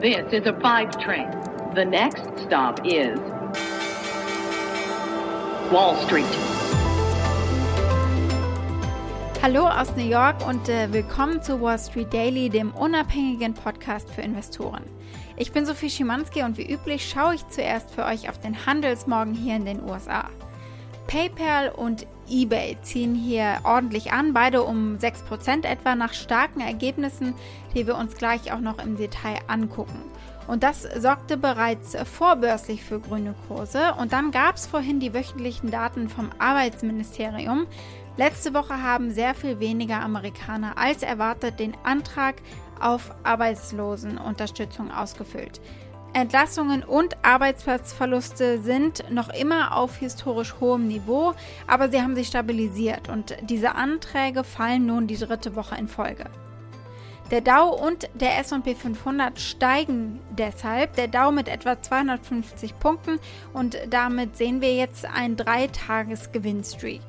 This is a five train. The next stop is Wall Street. Hallo aus New York und äh, willkommen zu Wall Street Daily, dem unabhängigen Podcast für Investoren. Ich bin Sophie Schimanski und wie üblich schaue ich zuerst für euch auf den Handelsmorgen hier in den USA. PayPal und eBay ziehen hier ordentlich an, beide um 6% etwa nach starken Ergebnissen, die wir uns gleich auch noch im Detail angucken. Und das sorgte bereits vorbörslich für grüne Kurse. Und dann gab es vorhin die wöchentlichen Daten vom Arbeitsministerium. Letzte Woche haben sehr viel weniger Amerikaner als erwartet den Antrag auf Arbeitslosenunterstützung ausgefüllt. Entlassungen und Arbeitsplatzverluste sind noch immer auf historisch hohem Niveau, aber sie haben sich stabilisiert und diese Anträge fallen nun die dritte Woche in Folge. Der Dow und der SP 500 steigen deshalb, der Dow mit etwa 250 Punkten und damit sehen wir jetzt einen Dreitages-Gewinnstreak.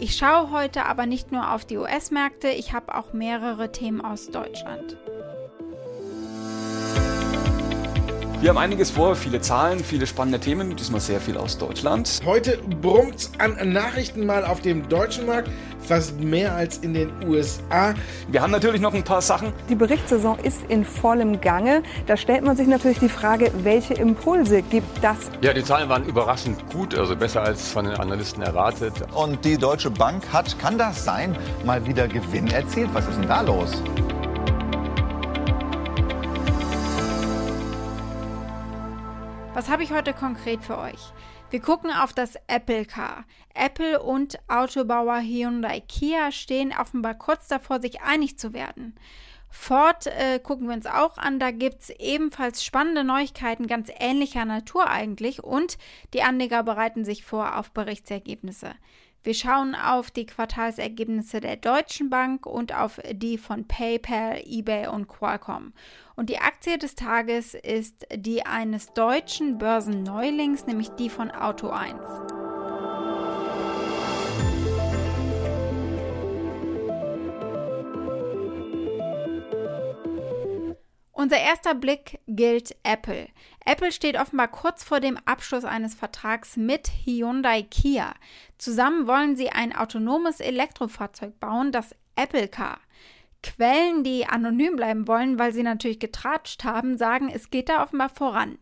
Ich schaue heute aber nicht nur auf die US-Märkte, ich habe auch mehrere Themen aus Deutschland. Wir haben einiges vor, viele Zahlen, viele spannende Themen, diesmal sehr viel aus Deutschland. Heute brummt an Nachrichten mal auf dem deutschen Markt, fast mehr als in den USA. Wir haben natürlich noch ein paar Sachen. Die Berichtssaison ist in vollem Gange. Da stellt man sich natürlich die Frage, welche Impulse gibt das? Ja, die Zahlen waren überraschend gut, also besser als von den Analysten erwartet. Und die Deutsche Bank hat, kann das sein, mal wieder Gewinn erzielt? Was ist denn da los? Was habe ich heute konkret für euch? Wir gucken auf das Apple Car. Apple und Autobauer Hyundai Kia stehen offenbar kurz davor, sich einig zu werden. Ford äh, gucken wir uns auch an. Da gibt es ebenfalls spannende Neuigkeiten ganz ähnlicher Natur eigentlich und die Anleger bereiten sich vor auf Berichtsergebnisse. Wir schauen auf die Quartalsergebnisse der Deutschen Bank und auf die von PayPal, eBay und Qualcomm. Und die Aktie des Tages ist die eines deutschen Börsenneulings, nämlich die von Auto 1. Unser erster Blick gilt Apple. Apple steht offenbar kurz vor dem Abschluss eines Vertrags mit Hyundai Kia. Zusammen wollen sie ein autonomes Elektrofahrzeug bauen, das Apple Car. Quellen, die anonym bleiben wollen, weil sie natürlich getratscht haben, sagen, es geht da offenbar voran.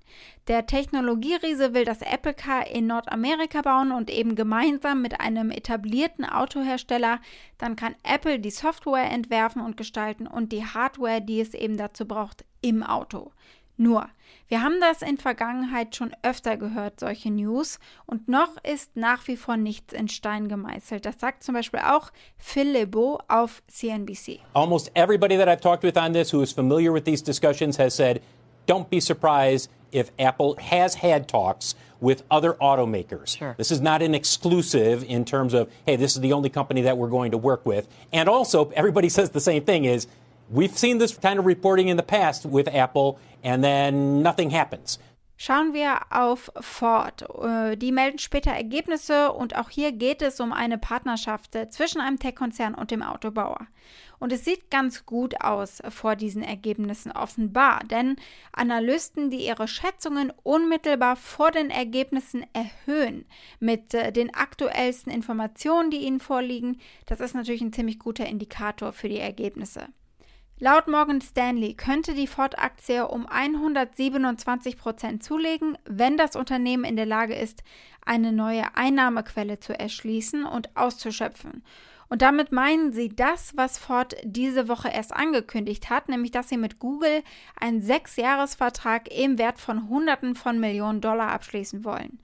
Der Technologieriese will das Apple Car in Nordamerika bauen und eben gemeinsam mit einem etablierten Autohersteller. Dann kann Apple die Software entwerfen und gestalten und die Hardware, die es eben dazu braucht, im Auto. Nur, wir haben das in Vergangenheit schon öfter gehört, solche News, und noch ist nach wie vor nichts in Stein gemeißelt. Das sagt zum Beispiel auch Phil LeBeau auf CNBC. Almost everybody that I've talked with on this who is familiar with these discussions has said, don't be surprised if Apple has had talks with other automakers. Sure. This is not an exclusive in terms of, hey, this is the only company that we're going to work with. And also, everybody says the same thing is, We've seen this kind of reporting in the past with Apple, and then nothing happens. Schauen wir auf Ford. Äh, die melden später Ergebnisse und auch hier geht es um eine Partnerschaft zwischen einem Tech-Konzern und dem Autobauer. Und es sieht ganz gut aus vor diesen Ergebnissen offenbar, denn Analysten, die ihre Schätzungen unmittelbar vor den Ergebnissen erhöhen mit äh, den aktuellsten Informationen, die ihnen vorliegen, das ist natürlich ein ziemlich guter Indikator für die Ergebnisse. Laut Morgan Stanley könnte die Ford-Aktie um 127 Prozent zulegen, wenn das Unternehmen in der Lage ist, eine neue Einnahmequelle zu erschließen und auszuschöpfen. Und damit meinen sie das, was Ford diese Woche erst angekündigt hat, nämlich dass sie mit Google einen Sechsjahresvertrag im Wert von Hunderten von Millionen Dollar abschließen wollen.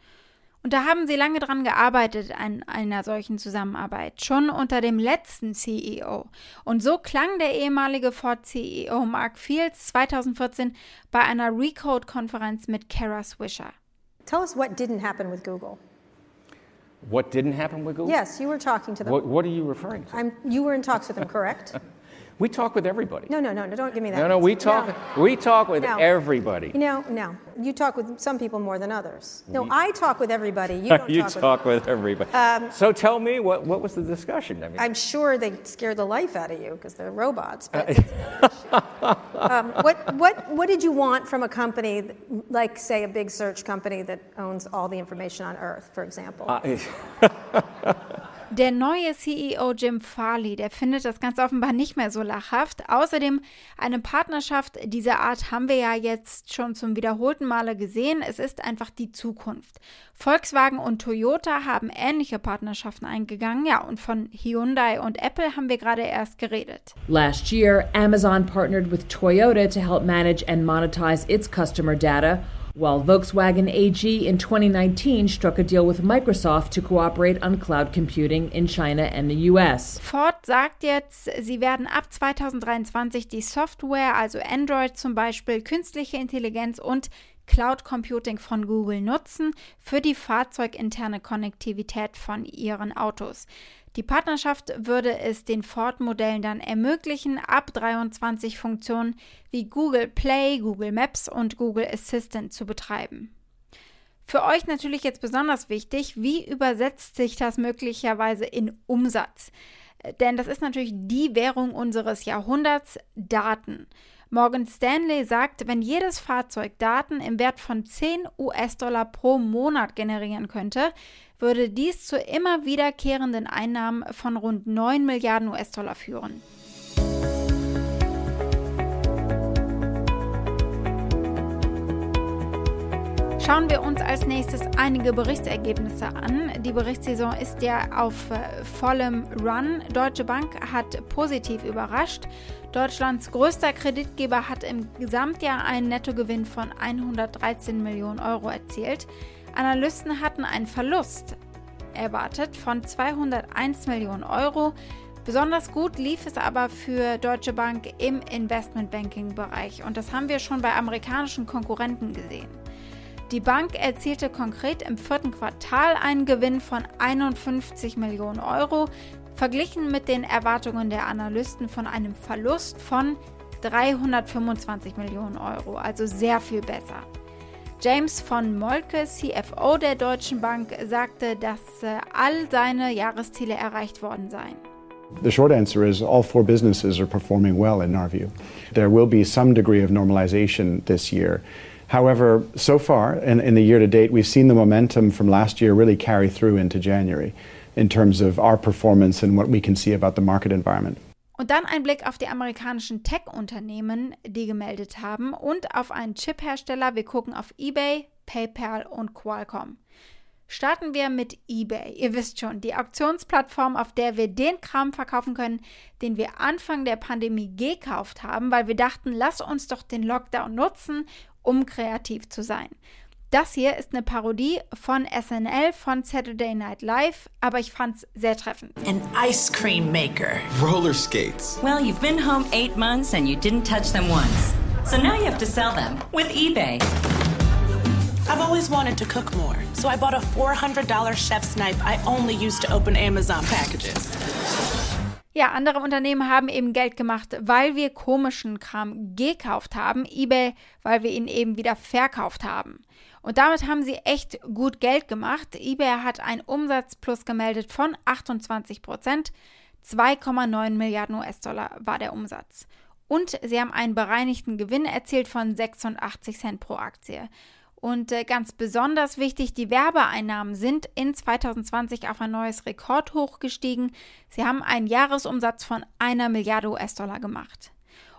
Und da haben sie lange dran gearbeitet an einer solchen Zusammenarbeit, schon unter dem letzten CEO. Und so klang der ehemalige Ford-CEO Mark Fields 2014 bei einer Recode-Konferenz mit Kara Swisher. Tell us what didn't happen with Google. What didn't happen with Google? Yes, you were talking to them. What, what are you referring to? I'm, you were in talks with them, correct? We talk with everybody. No, no, no, no, don't give me that. No, no, we talk. We talk with No. everybody. No, no. You talk with some people more than others. No, I talk with everybody. You don't you talk, talk with. with everybody. Um, so tell me, what, what was the discussion? I mean, I'm sure they scare the life out of you because they're robots. But um, what, what, what did you want from a company that- like, say, a big search company that owns all the information on Earth, for example? Der neue CEO Jim Farley, der findet das ganz offenbar nicht mehr so lachhaft. Außerdem eine Partnerschaft dieser Art haben wir ja jetzt schon zum wiederholten Male gesehen. Es ist einfach die Zukunft. Volkswagen und Toyota haben ähnliche Partnerschaften eingegangen. Ja, und von Hyundai und Apple haben wir gerade erst geredet. Last year, Amazon partnered with Toyota to help manage and monetize its customer data, while Volkswagen AG in 2019 struck a deal with Microsoft to cooperate on cloud computing in China and the US. Ford sagt jetzt, sie werden ab 2023 die Software, also Android zum Beispiel, künstliche Intelligenz und Cloud Computing von Google nutzen für die fahrzeuginterne Konnektivität von ihren Autos. Die Partnerschaft würde es den Ford-Modellen dann ermöglichen, ab 23 Funktionen wie Google Play, Google Maps und Google Assistant zu betreiben. Für euch natürlich jetzt besonders wichtig, wie übersetzt sich das möglicherweise in Umsatz? Denn das ist natürlich die Währung unseres Jahrhunderts, Daten. Morgan Stanley sagt, wenn jedes Fahrzeug Daten im Wert von 10 US-Dollar pro Monat generieren könnte, würde dies zu immer wiederkehrenden Einnahmen von rund 9 Milliarden US-Dollar führen. Schauen wir uns als nächstes einige Berichtsergebnisse an. Die Berichtssaison ist ja auf äh, vollem Run. Deutsche Bank hat positiv überrascht. Deutschlands größter Kreditgeber hat im Gesamtjahr einen Nettogewinn von 113 Millionen Euro erzielt. Analysten hatten einen Verlust erwartet von 201 Millionen Euro. Besonders gut lief es aber für Deutsche Bank im Investmentbanking-Bereich und das haben wir schon bei amerikanischen Konkurrenten gesehen. Die Bank erzielte konkret im vierten Quartal einen Gewinn von 51 Millionen Euro, verglichen mit den Erwartungen der Analysten von einem Verlust von 325 Millionen Euro, also sehr viel besser. James von Molke, CFO der Deutschen Bank, sagte, dass äh, all seine Jahresziele erreicht worden seien. The short answer is all four businesses are performing well in our view. There will be some degree of normalization this year. However, so far in, in the year to date, we've seen the momentum from last year really carry through into January in terms of our performance and what we can see about the market environment. Und dann ein Blick auf die amerikanischen Tech-Unternehmen, die gemeldet haben und auf einen Chip-Hersteller. Wir gucken auf eBay, PayPal und Qualcomm. Starten wir mit eBay. Ihr wisst schon, die Auktionsplattform, auf der wir den Kram verkaufen können, den wir Anfang der Pandemie gekauft haben, weil wir dachten, lass uns doch den Lockdown nutzen, um kreativ zu sein. Das hier ist eine Parodie von SNL von Saturday Night Live, aber ich fand's sehr treffend. An ice cream maker. Roller skates. Well, you've been home eight months and you didn't touch them once. So now you have to sell them with eBay. I've always wanted to cook more, so I bought a $400 chef's knife I only use to open Amazon packages. Ja, andere Unternehmen haben eben Geld gemacht, weil wir komischen Kram gekauft haben. eBay, weil wir ihn eben wieder verkauft haben. Und damit haben sie echt gut Geld gemacht. eBay hat einen Umsatzplus gemeldet von 28 Prozent. 2,9 Milliarden US-Dollar war der Umsatz. Und sie haben einen bereinigten Gewinn erzielt von 86 Cent pro Aktie. Und äh, ganz besonders wichtig, die Werbeeinnahmen sind in 2020 auf ein neues Rekordhoch gestiegen. Sie haben einen Jahresumsatz von einer Milliarde US-Dollar gemacht.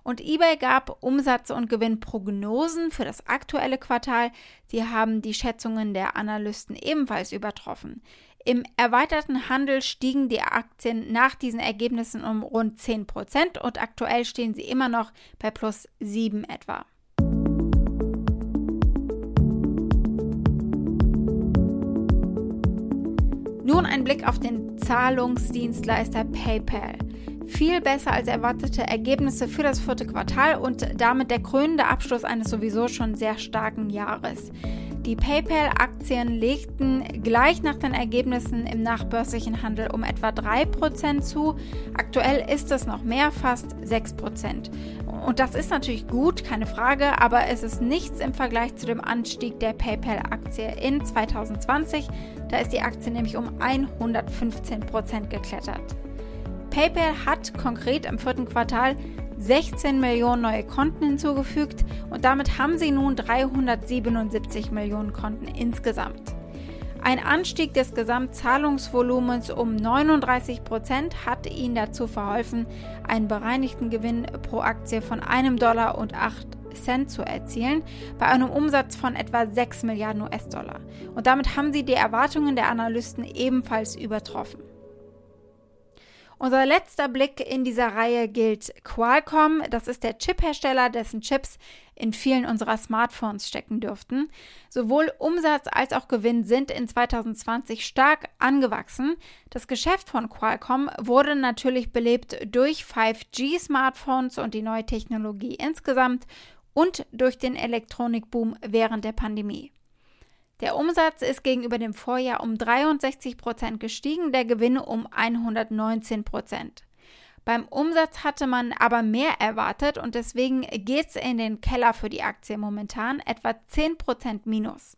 Und eBay gab Umsatz- und Gewinnprognosen für das aktuelle Quartal. Sie haben die Schätzungen der Analysten ebenfalls übertroffen. Im erweiterten Handel stiegen die Aktien nach diesen Ergebnissen um rund 10% und aktuell stehen sie immer noch bei plus 7 etwa. Nun ein Blick auf den Zahlungsdienstleister PayPal. Viel besser als erwartete Ergebnisse für das vierte Quartal und damit der krönende Abschluss eines sowieso schon sehr starken Jahres. Die PayPal-Aktien legten gleich nach den Ergebnissen im nachbörslichen Handel um etwa 3% zu. Aktuell ist es noch mehr, fast 6%. Und das ist natürlich gut, keine Frage, aber es ist nichts im Vergleich zu dem Anstieg der PayPal-Aktie in 2020. Da ist die Aktie nämlich um 115% geklettert. PayPal hat konkret im vierten Quartal 16 Millionen neue Konten hinzugefügt und damit haben sie nun 377 Millionen Konten insgesamt. Ein Anstieg des Gesamtzahlungsvolumens um 39 Prozent hat ihnen dazu verholfen, einen bereinigten Gewinn pro Aktie von einem Dollar und 8 Cent zu erzielen, bei einem Umsatz von etwa 6 Milliarden US-Dollar. Und damit haben sie die Erwartungen der Analysten ebenfalls übertroffen. Unser letzter Blick in dieser Reihe gilt Qualcomm. Das ist der Chiphersteller, dessen Chips in vielen unserer Smartphones stecken dürften. Sowohl Umsatz als auch Gewinn sind in 2020 stark angewachsen. Das Geschäft von Qualcomm wurde natürlich belebt durch 5G-Smartphones und die neue Technologie insgesamt und durch den Elektronikboom während der Pandemie. Der Umsatz ist gegenüber dem Vorjahr um 63 Prozent gestiegen, der Gewinn um 119 Prozent. Beim Umsatz hatte man aber mehr erwartet und deswegen geht es in den Keller für die Aktie momentan, etwa 10% minus.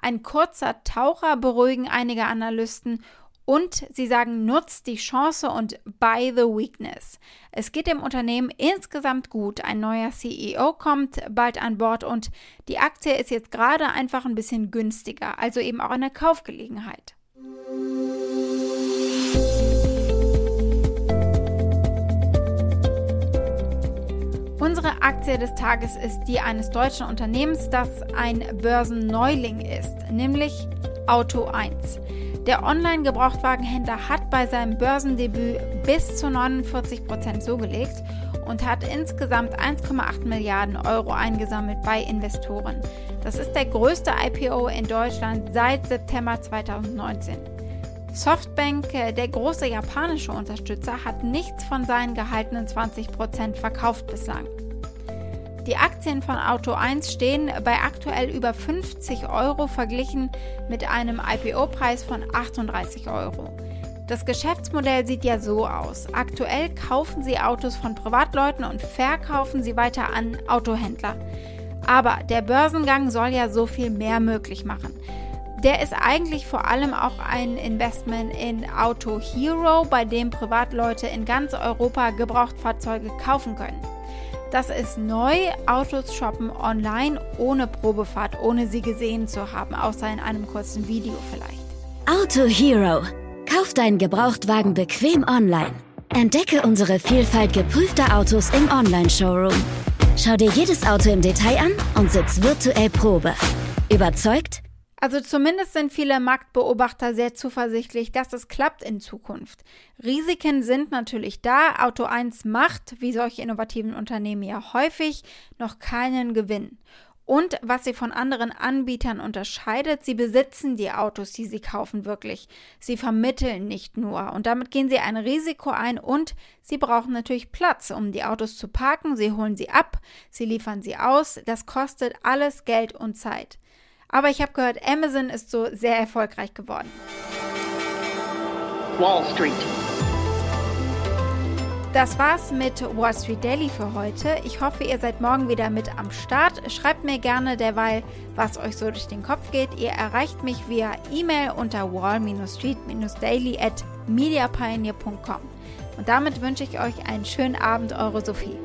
Ein kurzer Taucher beruhigen einige Analysten und sie sagen, nutzt die Chance und buy the weakness. Es geht dem Unternehmen insgesamt gut. Ein neuer CEO kommt bald an Bord und die Aktie ist jetzt gerade einfach ein bisschen günstiger, also eben auch eine Kaufgelegenheit. Unsere Aktie des Tages ist die eines deutschen Unternehmens, das ein Börsenneuling ist, nämlich Auto 1. Der Online-Gebrauchtwagenhändler hat bei seinem Börsendebüt bis zu 49 Prozent zugelegt und hat insgesamt 1,8 Milliarden Euro eingesammelt bei Investoren. Das ist der größte IPO in Deutschland seit September 2019. Softbank, äh, der große japanische Unterstützer, hat nichts von seinen gehaltenen 20 Prozent verkauft bislang. Die Aktien von Auto 1 stehen bei aktuell über 50 Euro verglichen mit einem IPO-Preis von 38 Euro. Das Geschäftsmodell sieht ja so aus. Aktuell kaufen sie Autos von Privatleuten und verkaufen sie weiter an Autohändler. Aber der Börsengang soll ja so viel mehr möglich machen. Der ist eigentlich vor allem auch ein Investment in Auto Hero, bei dem Privatleute in ganz Europa Gebrauchtfahrzeuge kaufen können. Das ist neu, Autos shoppen online ohne Probefahrt, ohne sie gesehen zu haben, außer in einem kurzen Video vielleicht. Auto Hero. Kauf deinen Gebrauchtwagen bequem online. Entdecke unsere Vielfalt geprüfter Autos im Online-Showroom. Schau dir jedes Auto im Detail an und sitz virtuell Probe. Überzeugt? Also zumindest sind viele Marktbeobachter sehr zuversichtlich, dass es klappt in Zukunft. Risiken sind natürlich da. Auto 1 macht, wie solche innovativen Unternehmen ja häufig, noch keinen Gewinn. Und was sie von anderen Anbietern unterscheidet, sie besitzen die Autos, die sie kaufen, wirklich. Sie vermitteln nicht nur. Und damit gehen sie ein Risiko ein und sie brauchen natürlich Platz, um die Autos zu parken. Sie holen sie ab, sie liefern sie aus. Das kostet alles Geld und Zeit. Aber ich habe gehört, Amazon ist so sehr erfolgreich geworden. Wall Street. Das war's mit Wall Street Daily für heute. Ich hoffe, ihr seid morgen wieder mit am Start. Schreibt mir gerne derweil, was euch so durch den Kopf geht. Ihr erreicht mich via E-Mail unter wall-street-daily at mediapioneer.com. Und damit wünsche ich euch einen schönen Abend, eure Sophie.